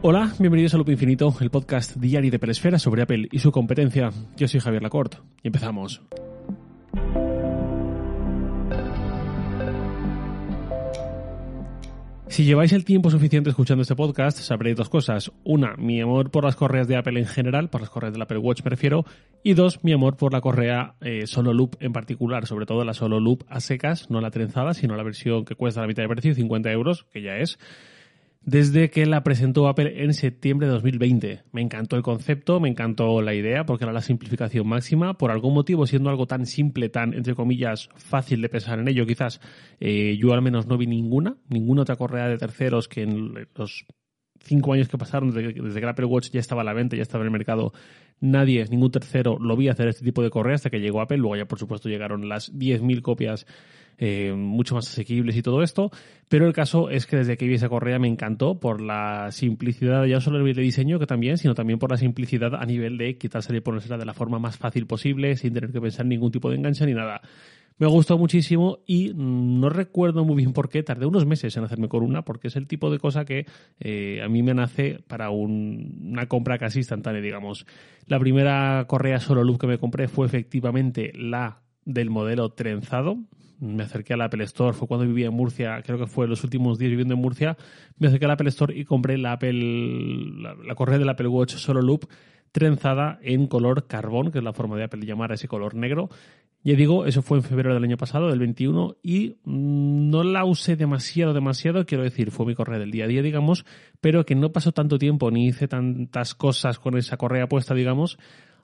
Hola, bienvenidos a Loop Infinito, el podcast diario de Peresfera sobre Apple y su competencia. Yo soy Javier Lacorte y empezamos. Si lleváis el tiempo suficiente escuchando este podcast, sabréis dos cosas. Una, mi amor por las correas de Apple en general, por las correas del Apple Watch me refiero. Y dos, mi amor por la correa eh, Solo Loop en particular, sobre todo la Solo Loop a secas, no la trenzada, sino la versión que cuesta la mitad de precio, 50 euros, que ya es desde que la presentó Apple en septiembre de 2020. Me encantó el concepto, me encantó la idea, porque era la simplificación máxima. Por algún motivo, siendo algo tan simple, tan, entre comillas, fácil de pensar en ello, quizás eh, yo al menos no vi ninguna, ninguna otra correa de terceros que en los cinco años que pasaron desde, que Apple Watch ya estaba a la venta, ya estaba en el mercado, nadie, ningún tercero lo vi hacer este tipo de correa hasta que llegó Apple. Luego ya, por supuesto, llegaron las 10.000 copias eh, mucho más asequibles y todo esto. Pero el caso es que desde que vi esa correa me encantó por la simplicidad, ya solo a nivel de diseño, que también, sino también por la simplicidad a nivel de quitársela y ponérsela de la forma más fácil posible, sin tener que pensar en ningún tipo de enganche ni nada. Me gustó muchísimo y no recuerdo muy bien por qué. Tardé unos meses en hacerme con una, porque es el tipo de cosa que eh, a mí me nace para una compra casi instantánea, digamos. La primera correa solo luz que me compré fue efectivamente la del modelo trenzado, me acerqué al Apple Store, fue cuando vivía en Murcia, creo que fue los últimos días viviendo en Murcia, me acerqué al Apple Store y compré la Apple, la, correa del Apple Watch Solo Loop trenzada en color carbón, que es la forma de Apple llamar a ese color negro. Ya digo, eso fue en febrero del año pasado, del 21, y no la usé demasiado, demasiado, quiero decir, fue mi correa del día a día, digamos, pero que no pasó tanto tiempo ni hice tantas cosas con esa correa puesta, digamos,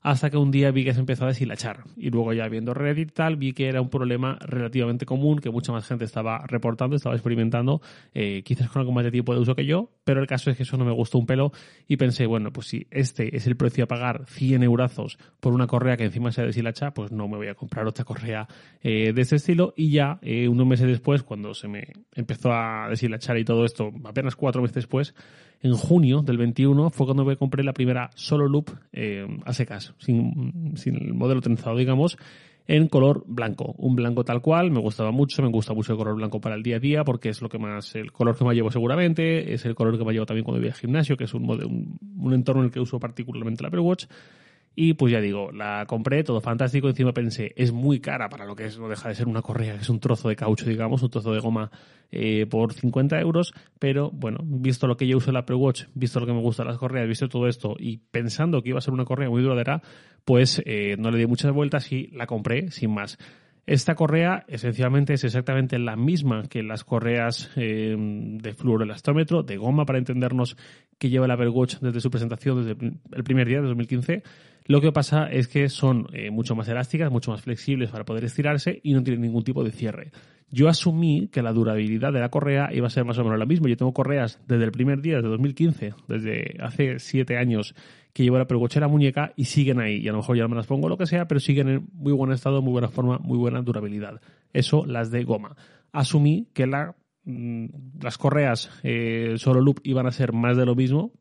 hasta que un día vi que se empezó a deshilachar. Y luego ya viendo Reddit y tal, vi que era un problema relativamente común, que mucha más gente estaba reportando, estaba experimentando, eh, quizás con algo más de tiempo de uso que yo, pero el caso es que eso no me gustó un pelo y pensé, bueno, pues si este es el precio a pagar 100 eurazos por una correa que encima se deshilacha, pues no me voy a comprar otra correa eh, de este estilo y ya eh, unos meses después, cuando se me empezó a deshilachar y todo esto, apenas cuatro meses después, en junio del 21 fue cuando me compré la primera solo loop eh, a secas, sin, sin el modelo trenzado, digamos, en color blanco. Un blanco tal cual, me gustaba mucho, me gusta mucho el color blanco para el día a día porque es lo que más, el color que más llevo seguramente, es el color que me llevo también cuando voy al gimnasio, que es un, un, un entorno en el que uso particularmente el Apple Watch. Y pues ya digo, la compré, todo fantástico. Encima pensé, es muy cara para lo que es, no deja de ser una correa, que es un trozo de caucho, digamos, un trozo de goma eh, por 50 euros. Pero bueno, visto lo que yo uso el Apple Watch, visto lo que me gustan las correas, visto todo esto y pensando que iba a ser una correa muy duradera, pues eh, no le di muchas vueltas y la compré sin más. Esta correa esencialmente es exactamente la misma que las correas eh, de fluoroelastómetro, de goma para entendernos, que lleva el Apple Watch desde su presentación, desde el primer día de 2015. Lo que pasa es que son eh, mucho más elásticas, mucho más flexibles para poder estirarse y no tienen ningún tipo de cierre. Yo asumí que la durabilidad de la correa iba a ser más o menos la misma. Yo tengo correas desde el primer día, desde 2015, desde hace siete años que llevo la la muñeca y siguen ahí. Y a lo mejor ya no me las pongo lo que sea, pero siguen en muy buen estado, muy buena forma, muy buena durabilidad. Eso las de goma. Asumí que mm, las correas eh, solo loop iban a ser más de lo mismo,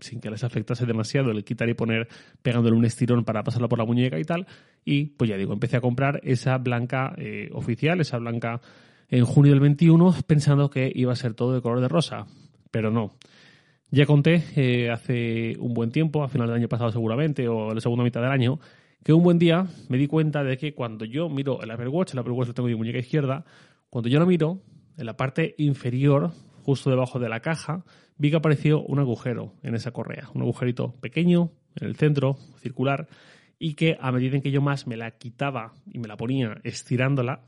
sin que les afectase demasiado el quitar y poner pegándole un estirón para pasarlo por la muñeca y tal. Y pues ya digo, empecé a comprar esa blanca eh, oficial, esa blanca en junio del 21, pensando que iba a ser todo de color de rosa. Pero no. Ya conté eh, hace un buen tiempo, a final del año pasado seguramente, o la segunda mitad del año, que un buen día me di cuenta de que cuando yo miro el Apple Watch, el Apple Watch lo tengo en mi muñeca izquierda, cuando yo lo miro, en la parte inferior, justo debajo de la caja, vi que apareció un agujero en esa correa, un agujerito pequeño, en el centro, circular, y que a medida en que yo más me la quitaba y me la ponía estirándola,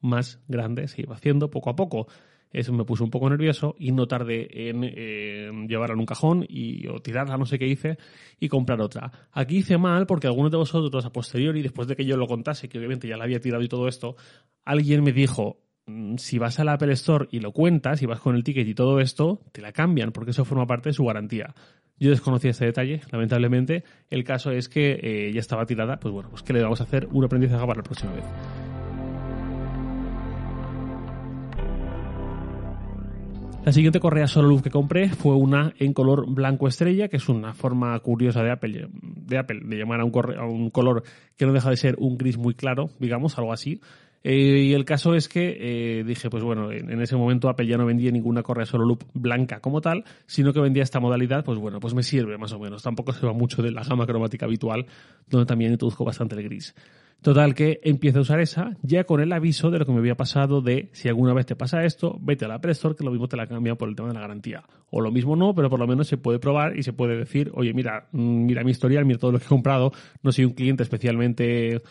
más grande se iba haciendo poco a poco. Eso me puso un poco nervioso y no tardé en llevarla en un cajón y, o tirarla, no sé qué hice, y comprar otra. Aquí hice mal porque algunos de vosotros a posteriori, después de que yo lo contase, que obviamente ya la había tirado y todo esto, alguien me dijo, si vas al Apple Store y lo cuentas, y vas con el ticket y todo esto, te la cambian porque eso forma parte de su garantía. Yo desconocía este detalle, lamentablemente. El caso es que eh, ya estaba tirada, pues bueno, pues que le vamos a hacer un aprendizaje para la próxima vez. La siguiente correa solo luz que compré fue una en color blanco estrella, que es una forma curiosa de Apple de, llamar a a un color que no deja de ser un gris muy claro, digamos, algo así. Eh, y el caso es que eh, dije, pues bueno, en, ese momento Apple ya no vendía ninguna correa solo loop blanca como tal, sino que vendía esta modalidad, pues bueno, pues me sirve más o menos. Tampoco se va mucho de la gama cromática habitual, donde también introduzco bastante el gris. Total que empiezo a usar esa ya con el aviso de lo que me había pasado de si alguna vez te pasa esto, vete a la Apple Store que lo mismo te la cambia por el tema de la garantía. O lo mismo no, pero por lo menos se puede probar y se puede decir, oye, mira, mm, mira mi historial, mira todo lo que he comprado, no soy un cliente especialmente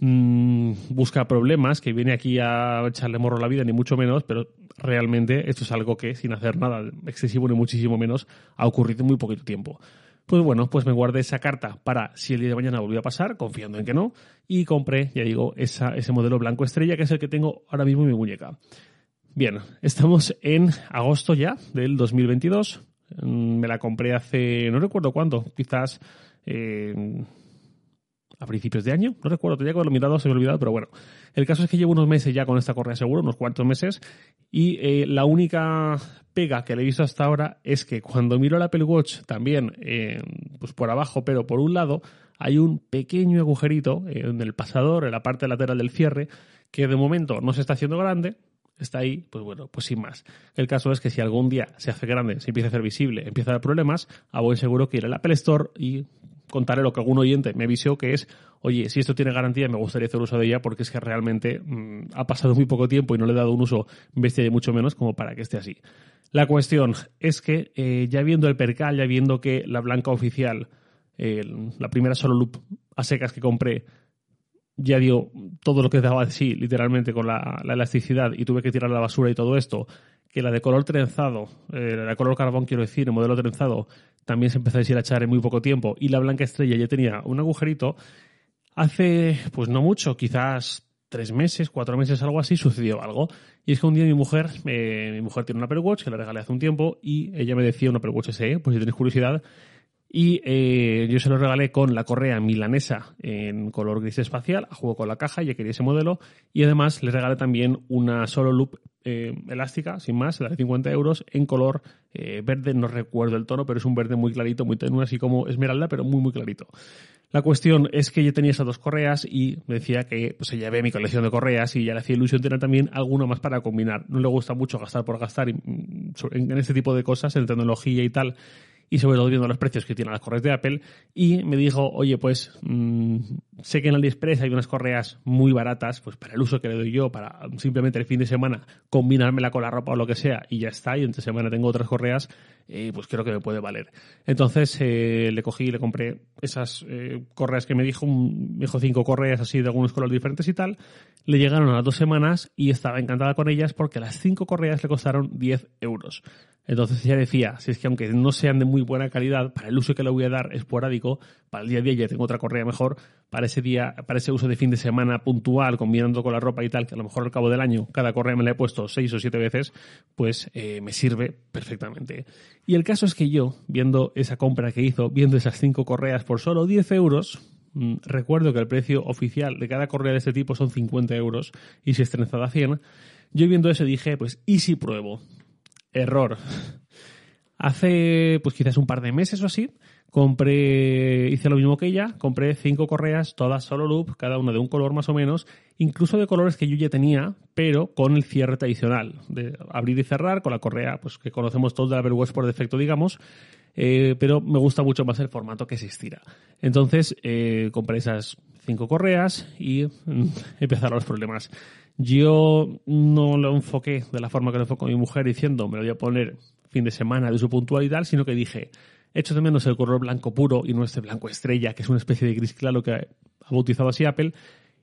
mmm, busca problemas, que viene aquí a echarle morro la vida, ni mucho menos, pero realmente esto es algo que sin hacer nada excesivo ni muchísimo menos ha ocurrido en muy poquito tiempo. Pues bueno, pues me guardé esa carta para si el día de mañana volvió a pasar, confiando en que no, y compré, ya digo, ese modelo blanco estrella que es el que tengo ahora mismo en mi muñeca. Bien, estamos en agosto ya del 2022. Mm, me la compré hace, no recuerdo cuándo, quizás eh, a principios de año, no recuerdo, tenía que haberlo mirado, se me ha olvidado, pero bueno. El caso es que llevo unos meses ya con esta correa seguro, unos cuantos meses, y eh, la única pega que le he visto hasta ahora es que cuando miro el Apple Watch también, eh, pues por abajo, pero por un lado, hay un pequeño agujerito en el pasador, en la parte lateral del cierre, que de momento no se está haciendo grande, está ahí, pues bueno, pues sin más. El caso es que si algún día se hace grande, se empieza a hacer visible, empieza a dar problemas, a buen seguro que ir al Apple Store y contaré lo que algún oyente me avisó que es, oye, si esto tiene garantía me gustaría hacer uso de ella porque es que realmente mm, ha pasado muy poco tiempo y no le he dado un uso bestia de mucho menos como para que esté así. La cuestión es que eh, ya viendo el percal, ya viendo que la blanca oficial, la primera solo loop a secas que compré, ya dio todo lo que daba de sí, literalmente con la, elasticidad y tuve que tirar la basura y todo esto, que la de color trenzado, eh, la de color carbón quiero decir, el modelo trenzado, también se empezó a echar en muy poco tiempo y la blanca estrella ya tenía un agujerito, hace pues no mucho, quizás tres meses, cuatro meses, algo así, sucedió algo. Y es que un día mi mujer, eh, mi mujer tiene una Apple Watch que la regalé hace un tiempo y ella me decía una Apple Watch SE, pues si tienes curiosidad. Y eh, yo se lo regalé con la correa milanesa en color gris espacial, juego con la caja, ya quería ese modelo. Y además le regalé también una solo loop eh, elástica, sin más, la de 50 euros, en color eh, verde, no recuerdo el tono, pero es un verde muy clarito, muy tenue, así como esmeralda, pero muy, muy clarito. La cuestión es que yo tenía esas dos correas y me decía que pues ella ve mi colección de correas y ya le hacía ilusión tener también alguna más para combinar. No le gusta mucho gastar por gastar mm, en este tipo de cosas, en tecnología y tal, y sobre todo viendo los precios que tienen las correas de Apple y me dijo, oye, pues mmm, sé que en AliExpress hay unas correas muy baratas, pues para el uso que le doy yo, para simplemente el fin de semana combinármela con la ropa o lo que sea y ya está, y entre semana tengo otras correas, eh, pues creo que me puede valer. Entonces eh, le cogí y le compré esas eh, correas que me dijo, me dijo cinco correas así de algunos colores diferentes y tal, le llegaron a las dos semanas y estaba encantada con ellas porque las cinco correas le costaron 10 euros. Entonces ella decía, si es que aunque no sean de muy buena calidad, para el uso que le voy a dar esporádico, para el día a día ya tengo otra correa mejor, para ese día, para ese uso de fin de semana puntual, combinando con la ropa y tal, que a lo mejor al cabo del año cada correa me la he puesto seis o siete veces, pues eh, me sirve perfectamente. Y el caso es que yo, viendo esa compra que hizo, viendo esas cinco correas por solo 10 euros, mm, recuerdo que el precio oficial de cada correa de este tipo son 50 euros y si es trenzada a 100, yo viendo eso dije, pues, ¿y si pruebo? Error. Hace, pues quizás un par de meses o así, compré, hice lo mismo que ella, compré cinco correas, todas solo loop, cada una de un color más o menos, incluso de colores que yo ya tenía, pero con el cierre tradicional, de abrir y cerrar, con la correa, pues que conocemos todos de la Watch por defecto, digamos, eh, pero me gusta mucho más el formato que se estira. Entonces, eh, compré esas cinco correas y mm, empezaron los problemas. Yo no lo enfoqué de la forma que lo enfocó mi mujer diciendo me lo voy a poner fin de semana de su puntualidad, sino que dije, echo de menos el color blanco puro y no este blanco estrella, que es una especie de gris claro que ha bautizado así Apple,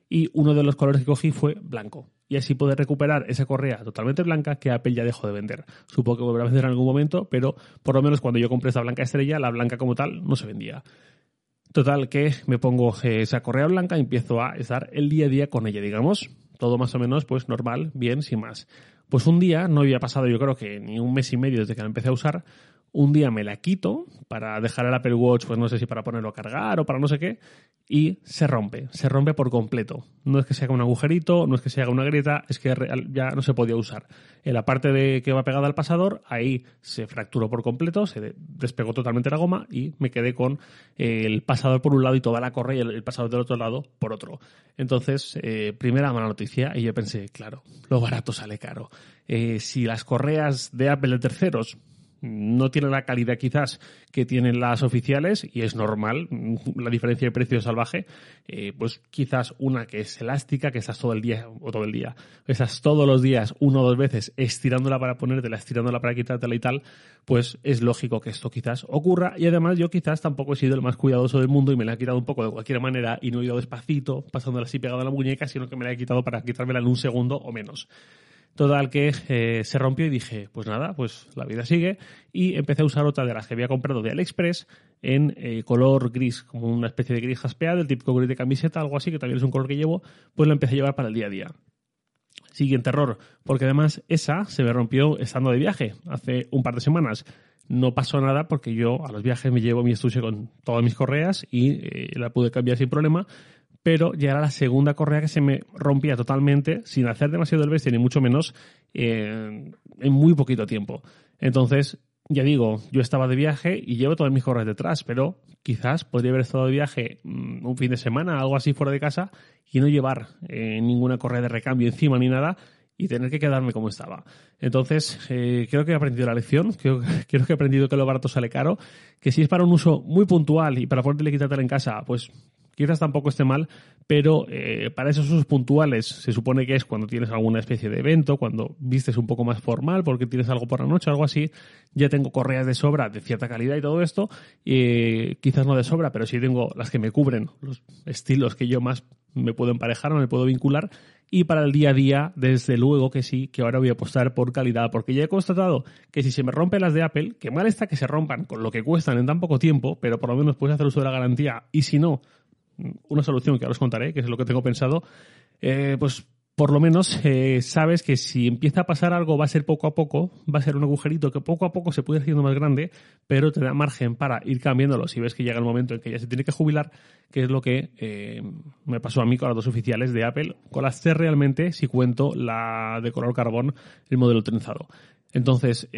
y uno de los colores que cogí fue blanco. Y así pude recuperar esa correa totalmente blanca que Apple ya dejó de vender. Supongo que volverá a vender en algún momento, pero por lo menos cuando yo compré esa blanca estrella, la blanca como tal no se vendía. Total que me pongo esa correa blanca y empiezo a estar el día a día con ella, digamos todo más o menos pues normal, bien, sin más. Pues un día, no había pasado yo creo que ni un mes y medio desde que la empecé a usar, un día me la quito para dejar el Apple Watch, pues no sé si para ponerlo a cargar o para no sé qué, y se rompe, se rompe por completo. No es que se haga un agujerito, no es que se haga una grieta, es que ya no se podía usar. En la parte de que va pegada al pasador, ahí se fracturó por completo, se despegó totalmente la goma y me quedé con el pasador por un lado y toda la correa y el pasador del otro lado por otro. Entonces, eh, primera mala noticia y yo pensé, claro, lo barato sale caro. Eh, si las correas de Apple de terceros no tiene la calidad quizás que tienen las oficiales y es normal la diferencia de precio salvaje eh, pues quizás una que es elástica que estás todo el día o todo el día estás todos los días uno o dos veces estirándola para ponértela estirándola para quitártela y tal pues es lógico que esto quizás ocurra. Y además yo quizás tampoco he sido el más cuidadoso del mundo y me la he quitado un poco de cualquier manera y no he ido despacito pasándola así pegada a la muñeca sino que me la he quitado para quitármela en un segundo o menos Total que eh, se rompió y dije, pues nada, pues la vida sigue. Y empecé a usar otra de las que había comprado de AliExpress en eh, color gris, como una especie de gris jaspeado, el típico gris de camiseta, algo así, que también es un color que llevo, pues la empecé a llevar para el día a día. Siguiente error, porque además esa se me rompió estando de viaje hace un par de semanas. No pasó nada porque yo a los viajes me llevo mi estuche con todas mis correas y eh, la pude cambiar sin problema pero ya era la segunda correa que se me rompía totalmente, sin hacer demasiado el bestia, ni mucho menos, eh, en muy poquito tiempo. Entonces, ya digo, yo estaba de viaje y llevo todas mis correas detrás, pero quizás podría haber estado de viaje mm, un fin de semana, algo así fuera de casa, y no llevar eh, ninguna correa de recambio encima ni nada, y tener que quedarme como estaba. Entonces, eh, creo que he aprendido la lección, creo, que he aprendido que lo barato sale caro, que si es para un uso muy puntual y para poderle quitártela en casa, pues quizás tampoco esté mal, pero eh, para esos usos puntuales se supone que es cuando tienes alguna especie de evento, cuando vistes un poco más formal porque tienes algo por la noche, algo así, ya tengo correas de sobra de cierta calidad y todo esto, quizás no de sobra, pero sí tengo las que me cubren, los estilos que yo más me puedo emparejar o me puedo vincular, y para el día a día, desde luego que sí, que ahora voy a apostar por calidad, porque ya he constatado que si se me rompen las de Apple, que mal está que se rompan con lo que cuestan en tan poco tiempo, pero por lo menos puedes hacer uso de la garantía, y si no, una solución que ahora os contaré, que es lo que tengo pensado, eh, pues por lo menos eh, sabes que si empieza a pasar algo va a ser poco a poco, va a ser un agujerito que poco a poco se puede ir haciendo más grande, pero te da margen para ir cambiándolo si ves que llega el momento en que ya se tiene que jubilar, que es lo que eh, me pasó a mí con las dos oficiales de Apple, con las C realmente, si cuento la de color carbón, el modelo trenzado. Entonces,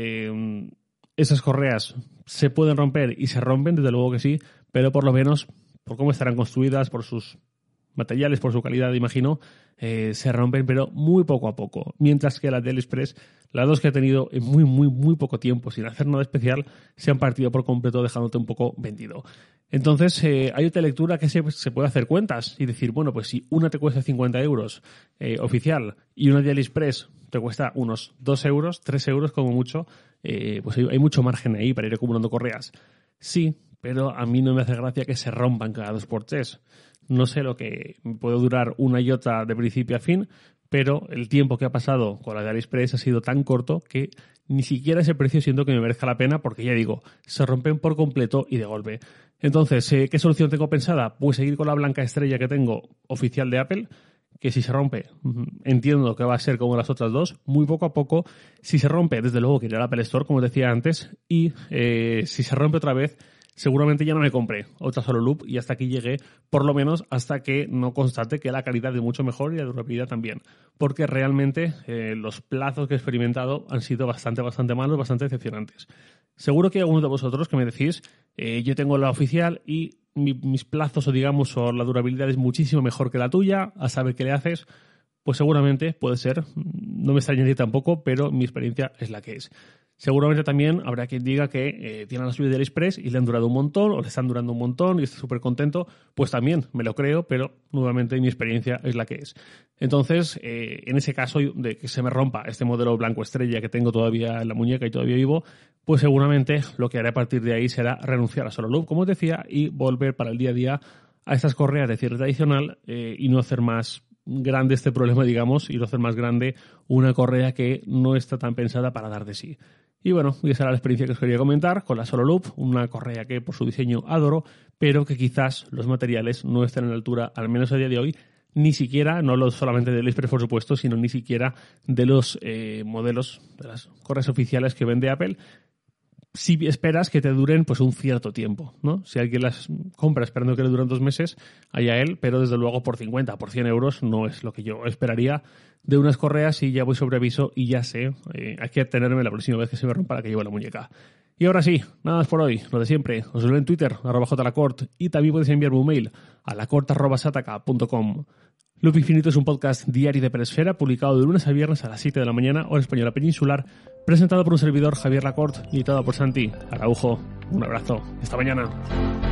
esas correas se pueden romper y se rompen, desde luego que sí, pero por lo menos por cómo estarán construidas, por sus materiales, por su calidad, imagino, eh, se rompen, pero muy poco a poco. Mientras que las del Express, las dos que he tenido en muy, muy, muy poco tiempo, sin hacer nada especial, se han partido por completo, dejándote un poco vendido. Entonces, eh, hay otra lectura que se, puede hacer cuentas y decir, bueno, pues si una te cuesta 50 euros eh, oficial y una de AliExpress te cuesta unos 2 euros, 3 euros como mucho, pues hay, hay mucho margen ahí para ir acumulando correas. Sí, pero a mí no me hace gracia que se rompan cada dos por tres. No sé lo que puede durar una iota de principio a fin, pero el tiempo que ha pasado con la de AliExpress ha sido tan corto que ni siquiera ese precio siento que me merezca la pena porque ya digo, se rompen por completo y de golpe. Entonces, eh, ¿qué solución tengo pensada? Pues seguir con la blanca estrella que tengo oficial de Apple, que si se rompe, entiendo que va a ser como las otras dos, muy poco a poco. Si se rompe, desde luego que iré al Apple Store, como decía antes, y eh, si se rompe otra vez, seguramente ya no me compré otra solo loop y hasta aquí llegué, por lo menos hasta que no constate que la calidad es mucho mejor y la durabilidad también. Porque realmente eh, los plazos que he experimentado han sido bastante, bastante malos, bastante decepcionantes. Seguro que hay algunos de vosotros que me decís, eh, yo tengo la oficial y mis plazos o digamos o la durabilidad es muchísimo mejor que la tuya, a saber qué le haces. Pues seguramente puede ser, no me extrañaría tampoco, pero mi experiencia es la que es. Seguramente también habrá quien diga que eh, tiene la suya de Express y le han durado un montón o le están durando un montón y está súper contento. Pues también me lo creo, pero nuevamente mi experiencia es la que es. Entonces, eh, en ese caso de que se me rompa este modelo blanco estrella que tengo todavía en la muñeca y todavía vivo, pues seguramente lo que haré a partir de ahí será renunciar a Solo Loop, como os decía, y volver para el día a día a estas correas de cierre tradicional eh, y no hacer más grande este problema, digamos, y no hacer más grande una correa que no está tan pensada para dar de sí. Y bueno, esa era la experiencia que os quería comentar con la Solo Loop, una correa que por su diseño adoro, pero que quizás los materiales no estén a la altura, al menos a día de hoy, ni siquiera, no solamente del Express por supuesto, sino ni siquiera de los eh, modelos de las correas oficiales que vende Apple. Si esperas que te duren pues un cierto tiempo, ¿no? Si alguien las compra esperando que le duren dos meses, allá él, pero desde luego por 50, por 100 euros no es lo que yo esperaría de unas correas y ya voy sobre aviso y ya sé, eh, hay que tenerme la próxima vez que se me rompa la que llevo la muñeca. Y ahora sí, nada más por hoy, lo de siempre. Os lo en Twitter, arroba jlacort, y también podéis enviarme un mail a lacort.sataka.com. Loop Infinito es un podcast diario de Peresfera, publicado de lunes a viernes a las 7 de la mañana, hora española peninsular, presentado por un servidor Javier Lacorte y editado por Santi Araujo. Un abrazo. Hasta mañana.